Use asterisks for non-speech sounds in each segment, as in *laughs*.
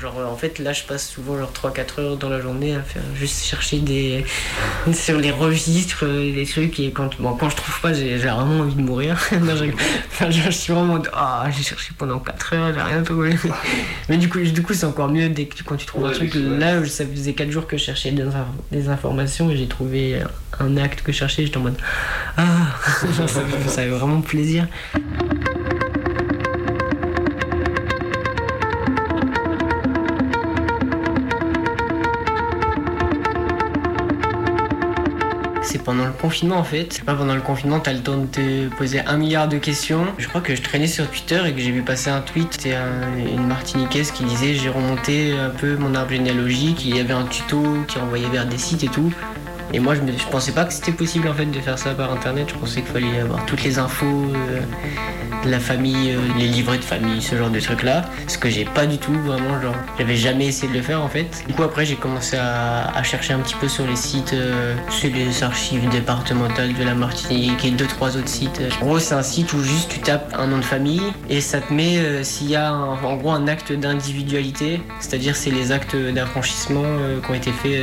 Genre en fait là je passe souvent genre 3-4 heures dans la journée à faire juste chercher des *laughs* sur les registres, des trucs et quand, bon, quand je trouve pas j'ai vraiment envie de mourir. *laughs* je, suis vraiment ah j'ai cherché pendant 4 heures, j'ai rien trouvé. *laughs* Mais du coup, du coup c'est encore mieux dès que quand tu trouves un truc. Là ça faisait 4 jours que je cherchais des, des informations et j'ai trouvé un acte que je cherchais, j'étais en mode ah ça, ça fait vraiment plaisir. Pendant le confinement en fait. Pas pendant le confinement, t'as le temps de te poser un milliard de questions. Je crois que je traînais sur Twitter et que j'ai vu passer un tweet. C'était une Martiniquaise qui disait j'ai remonté un peu mon arbre généalogique. Il y avait un tuto qui envoyait vers des sites et tout. Et moi, je, ne pensais pas que c'était possible en fait de faire ça par internet. Je pensais qu'il fallait avoir toutes les infos euh, de la famille, euh, les livrets de famille, ce genre de trucs là. Ce que j'ai pas du tout vraiment. Genre, j'avais jamais essayé de le faire en fait. Du coup, après, j'ai commencé à, chercher un petit peu sur les sites, euh, sur les archives départementales de la Martinique et deux trois autres sites. En gros, c'est un site où juste tu tapes un nom de famille et ça te met s'il y a en gros un acte d'individualité, c'est-à-dire c'est les actes d'affranchissement qui ont été faits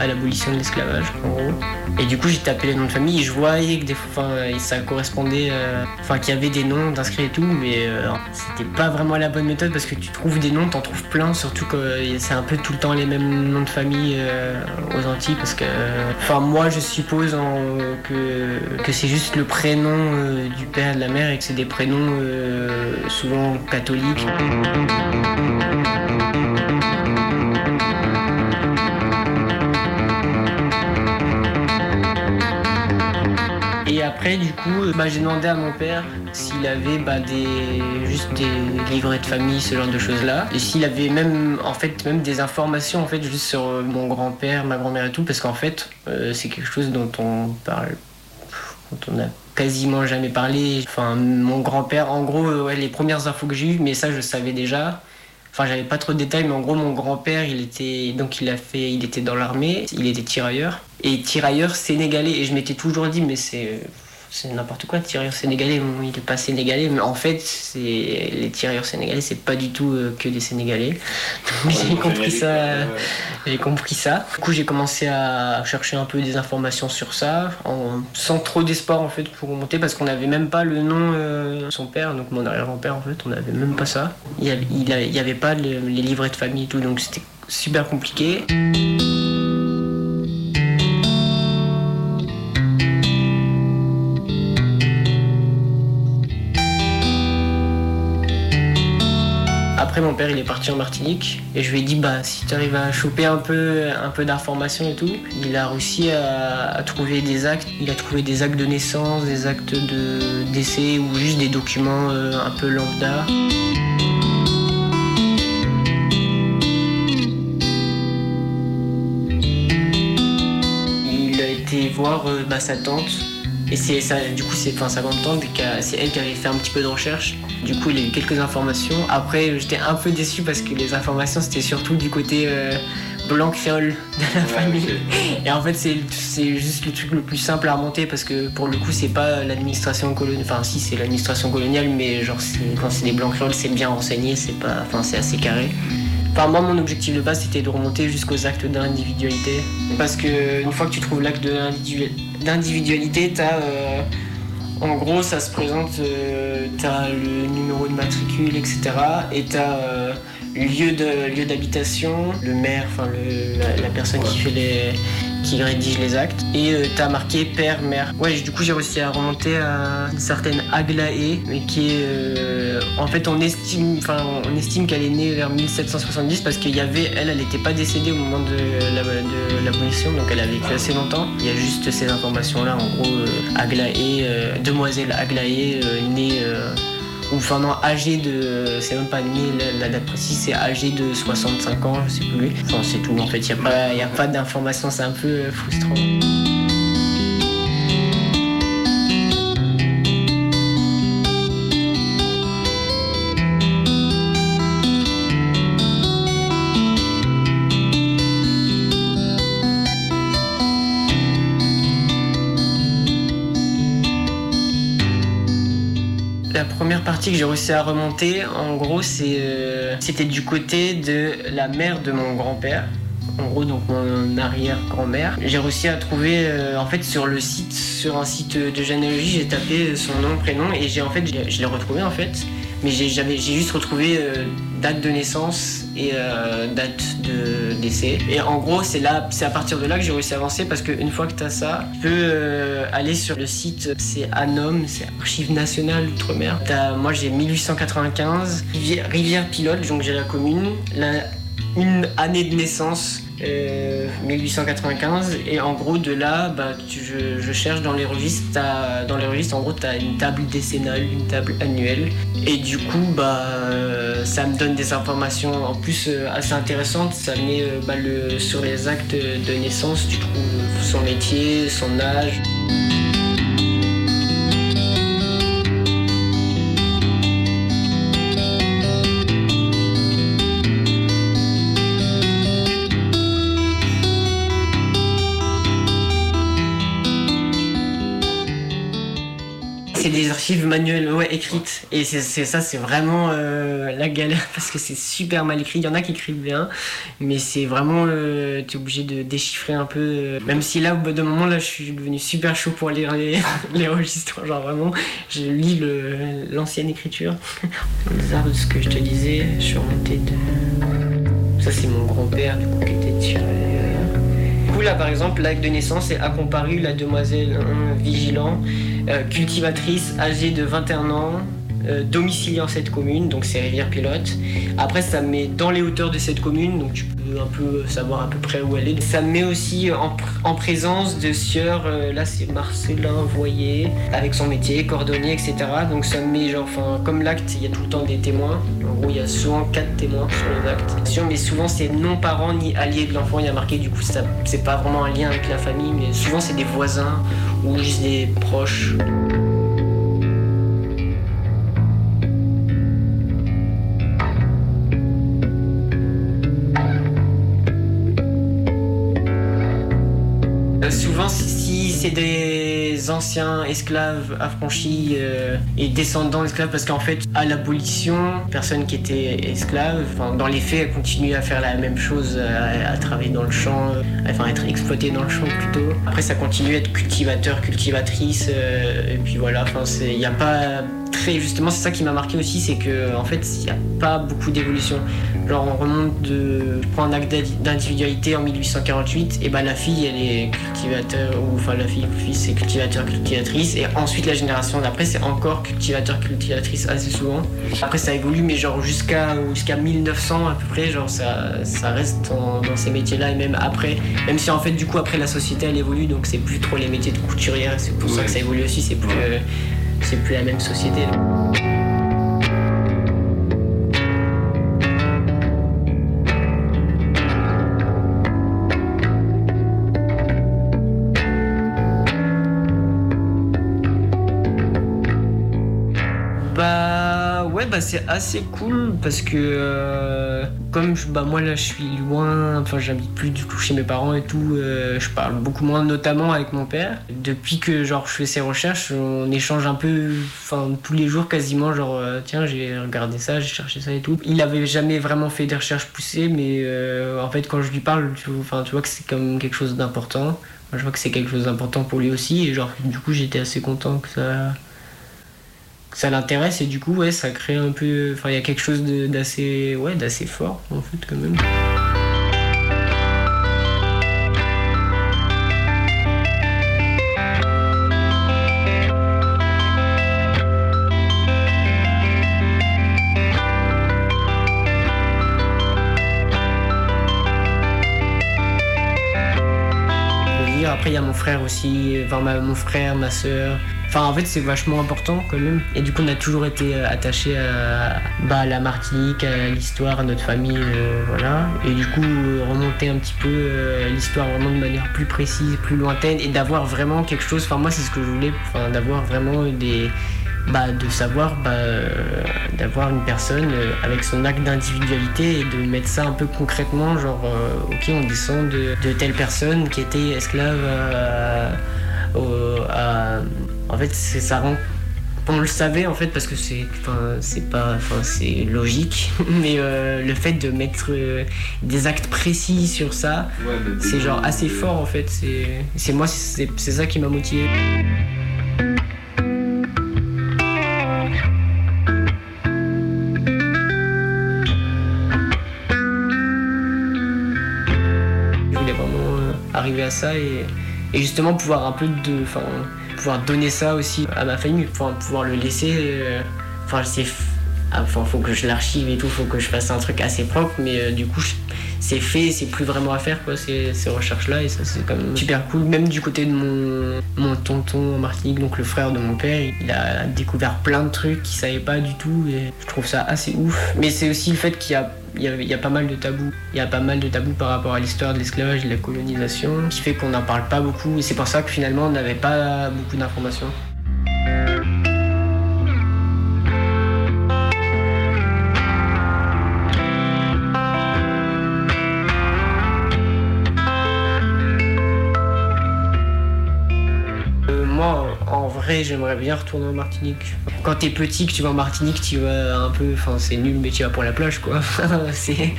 à l'abolition de l'esclavage, en gros. Et du coup, j'ai tapé les noms de famille et je voyais que des fois, ça correspondait, euh, enfin, qu'il y avait des noms d'inscrits et tout, mais euh, c'était pas vraiment la bonne méthode parce que tu trouves des noms, t'en trouves plein, surtout que c'est un peu tout le temps les mêmes noms de famille euh, aux Antilles parce que, enfin, moi, je suppose que, que c'est juste le prénom du père et de la mère et que c'est des prénoms souvent catholiques. Du coup, bah, j'ai demandé à mon père s'il avait bah, des, juste des livrets de famille, ce genre de choses-là. Et s'il avait même, en fait, même des informations en fait, juste sur mon grand-père, ma grand-mère et tout, parce qu'en fait, euh, c'est quelque chose dont on parle, dont on a quasiment jamais parlé. Enfin, mon grand-père, en gros, les premières infos que j'ai eues, mais ça, je savais déjà. Enfin, j'avais pas trop de détails, mais en gros, mon grand-père, il était donc il a fait, il était dans l'armée, il était tirailleur et tirailleur sénégalais. Et je m'étais toujours dit, mais c'est c'est n'importe quoi, tirailleur sénégalais, il est pas sénégalais, mais en fait, c'est les tirailleurs sénégalais, c'est pas du tout euh, que des sénégalais. j'ai compris ça, j'ai compris ça. Du coup, j'ai commencé à chercher un peu des informations sur ça, sans trop d'espoir en fait pour remonter, parce qu'on n'avait même pas le nom euh, de son père, donc mon arrière-grand-père en fait, on n'avait même pas ça. Il n'y avait, pas les livrets de famille et tout, donc c'était super compliqué. Mon père, il est parti en Martinique et je lui ai dit, bah, si tu arrives à choper un peu, un peu d'informations et tout, il a réussi à, trouver des actes. Il a trouvé des actes de naissance, des actes de décès ou juste des documents euh, un peu lambda. Il a été voir euh, bah, sa tante et c'est ça, du coup, c'est enfin, sa grande tante, c'est elle qui avait fait un petit peu de recherche. Du coup, il a eu quelques informations. Après, j'étais un peu déçu parce que les informations, c'était surtout du côté euh, blanc créole de la famille. Et en fait, c'est juste le truc le plus simple à remonter parce que pour le coup, c'est pas l'administration coloniale. Enfin, si, c'est l'administration coloniale, mais genre, quand c'est des blancs créoles, c'est bien renseigné, c'est pas, enfin, c'est assez carré. Enfin, moi, mon objectif de base, c'était de remonter jusqu'aux actes d'individualité. Parce que une fois que tu trouves l'acte d'individualité, t'as. Euh, en gros, ça se présente, euh, t'as le numéro de matricule, etc. Et t'as euh, lieu de lieu d'habitation, le maire, enfin la, personne qui fait les qui rédige les actes. Et euh, t'as marqué père, mère. Ouais, du coup j'ai réussi à remonter à une certaine Aglaé, mais qui est euh, en fait on estime, on estime qu'elle est née vers 1770 parce qu'il y avait, elle, elle n'était pas décédée au moment de l'abolition, donc elle a vécu assez longtemps. Il y a juste ces informations là, en gros euh, Aglaé, demoiselle Aglaé, née enfin non, âgé de. C'est même pas la, date précise, c'est âgé de 65 ans, je sais plus. Enfin, c'est tout. En fait, il n'y pas, a pas d'informations, c'est un peu frustrant. La première partie que j'ai réussi à remonter, en gros, euh, c'était du côté de la mère de mon grand-père. En gros, donc mon arrière-grand-mère. J'ai réussi à trouver, euh, en fait, sur le site, sur un site de généalogie, j'ai tapé son nom, prénom, et j'ai en fait, je l'ai retrouvé en fait mais j'ai juste retrouvé euh, date de naissance et euh, date de décès. Et en gros, c'est là, c'est à partir de là que j'ai réussi à avancer parce qu'une fois que tu as ça, tu peux euh, aller sur le site, c'est ANOM, c'est Archives nationales d'outre-mer. Moi, j'ai 1895, Rivière, Pilote, donc j'ai la commune, une année de naissance 1895 euh, et en gros de là bah, je, cherche dans les registres dans les en gros tu une table décennale une table annuelle. Et du coup bah euh, ça me donne des informations en plus euh, assez intéressantes. Ça met bah, le, sur les actes de naissance tu trouves son métier son âge archives manuelles, ouais, écrites. Et c'est ça, c'est vraiment euh, la galère *laughs* parce que c'est super mal écrit. Il y en a qui écrivent bien, mais c'est vraiment, euh, tu es obligé de déchiffrer un peu. Euh, même si là, au bout d'un moment, là, je suis devenu super chaud pour lire les, *laughs* les registres. Genre vraiment, je lis l'ancienne écriture. *laughs* de ce que je te disais, je suis remonté de. Ça, c'est mon grand-père, du coup, qui était tiré là, par exemple, l'acte de naissance est a la demoiselle vigilant, euh, cultivatrice, âgée de 21 ans, euh, domiciliée en cette commune, donc c'est Rivière Pilote. Après, ça met dans les hauteurs de cette commune, donc tu peux un peu savoir à peu près où elle est. Ça met aussi en, présence de sieur, euh, là c'est Marcelin Voyer, avec son métier, cordonnier, etc. Donc ça met genre, enfin, comme l'acte, il y a tout le temps des témoins. En gros, il y a souvent quatre témoins sur les actes. Mais souvent, c'est non parents ni alliés de l'enfant. Il y a marqué, du coup, c'est pas vraiment un lien avec la famille, mais souvent, c'est des voisins ou juste des proches. Des anciens esclaves affranchis euh, et descendants d'esclaves parce qu'en fait, à l'abolition, personne qui était esclave, dans les faits, continue à faire la même chose, à, travailler dans le champ, enfin être exploité dans le champ plutôt. Après, ça continue à être cultivateur, cultivatrice, euh, et puis voilà, il n'y a pas très justement c'est ça qui m'a marqué aussi c'est que en fait il n'y a pas beaucoup d'évolution genre on remonte de je prends un acte d'individualité en 1848 et bah la fille elle est cultivateur ou enfin la fille fils c'est cultivateur cultivatrice et ensuite la génération d'après c'est encore cultivateur cultivatrice assez souvent. Après ça évolue mais genre jusqu'à jusqu'à 1900 à peu près genre ça, ça reste dans, ces métiers là et même après même si en fait du coup après la société elle évolue donc c'est plus trop les métiers de couturière c'est pour ça que ça évolue aussi c'est plus euh, c'est plus la même société. Bah, c'est assez cool parce que euh, comme bah, moi là je suis loin, enfin j'habite plus du coup chez mes parents et tout, euh, je parle beaucoup moins notamment avec mon père. Depuis que genre je fais ces recherches, on échange un peu, enfin tous les jours quasiment, genre euh, tiens j'ai regardé ça, j'ai cherché ça et tout. Il avait jamais vraiment fait des recherches poussées, mais en fait quand je lui parle, tu, tu vois que c'est comme quelque chose d'important. Je vois que c'est quelque chose d'important pour lui aussi et genre du coup j'étais assez content que ça ça l'intéresse et du coup ouais ça crée un peu enfin il y a quelque chose d'assez ouais d'assez fort en fait quand même. Après, il y a mon frère aussi, enfin, mon frère, ma soeur, Enfin, en fait, c'est vachement important quand même. Et du coup, on a toujours été euh, attaché à, bah, la Martinique, à l'histoire, à notre famille, euh, voilà. Et du coup, remonter un petit peu euh, l'histoire vraiment de manière plus précise, plus lointaine, et d'avoir vraiment quelque chose. Enfin, moi, c'est ce que je voulais, d'avoir vraiment des. Bah, de savoir bah, d'avoir une personne avec son acte d'individualité et de mettre ça un peu concrètement genre ok on descend de, de, telle personne qui était esclave à, en fait, ça rend on le savait en fait parce que c'est, c'est pas, enfin c'est logique, *laughs* mais le fait de mettre des actes précis sur ça, c'est genre assez fort en fait. C'est, c'est moi, c'est, c'est ça qui m'a motivé. arriver à ça et, justement pouvoir un peu de. Enfin, pouvoir donner ça aussi à ma famille, pouvoir, pouvoir le laisser. Euh, enfin, c'est. Enfin, faut que je l'archive et tout, faut que je fasse un truc assez propre, mais euh, du coup, c'est fait, c'est plus vraiment à faire, quoi, ces, recherches-là, et ça, c'est quand même super cool. Même du côté de mon, mon tonton Martinique, donc le frère de mon père, il a découvert plein de trucs qu'il savait pas du tout, et je trouve ça assez ouf. Mais c'est aussi le fait qu'il y a il y, a, pas mal de tabous. Il y a pas mal de tabous par rapport à l'histoire de l'esclavage et de la colonisation, qui fait qu'on n'en parle pas beaucoup. Et c'est pour ça que finalement, on n'avait pas beaucoup d'informations. J'aimerais bien retourner en Martinique. Quand t'es petit, que tu vas en Martinique, tu vas un peu. Enfin, c'est nul, mais tu vas pour la plage, quoi. *laughs* c'est.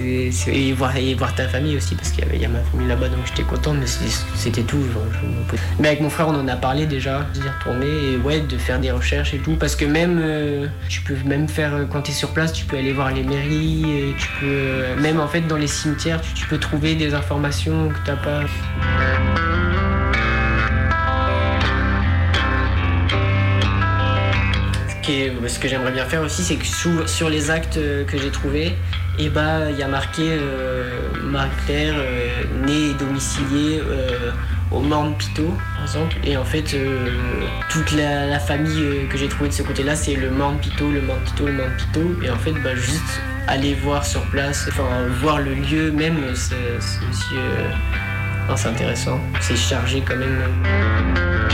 Et voir, et voir ta famille aussi, parce qu'il y, a ma famille là-bas, donc j'étais content, mais c'était tout. mais avec mon frère, on en a parlé déjà, d'y retourner, et ouais, de faire des recherches et tout, parce que même, euh, tu peux même faire, quand t'es sur place, tu peux aller voir les mairies, tu peux, euh, même en fait, dans les cimetières, tu, tu peux trouver des informations que t'as pas. Ce que j'aimerais bien faire aussi, c'est que sur les actes euh, que j'ai trouvés, eh ben, il y a marqué euh, Marie-Claire, euh, née et domiciliée au Morne Pito, par exemple. Et en fait, toute la, famille que j'ai trouvée de ce côté-là, c'est le Morne Pito, le Morne Pito, le Morne Pito. Et en fait, bah, juste aller voir sur place, enfin, voir le lieu même, c'est aussi. c'est intéressant. C'est chargé quand même.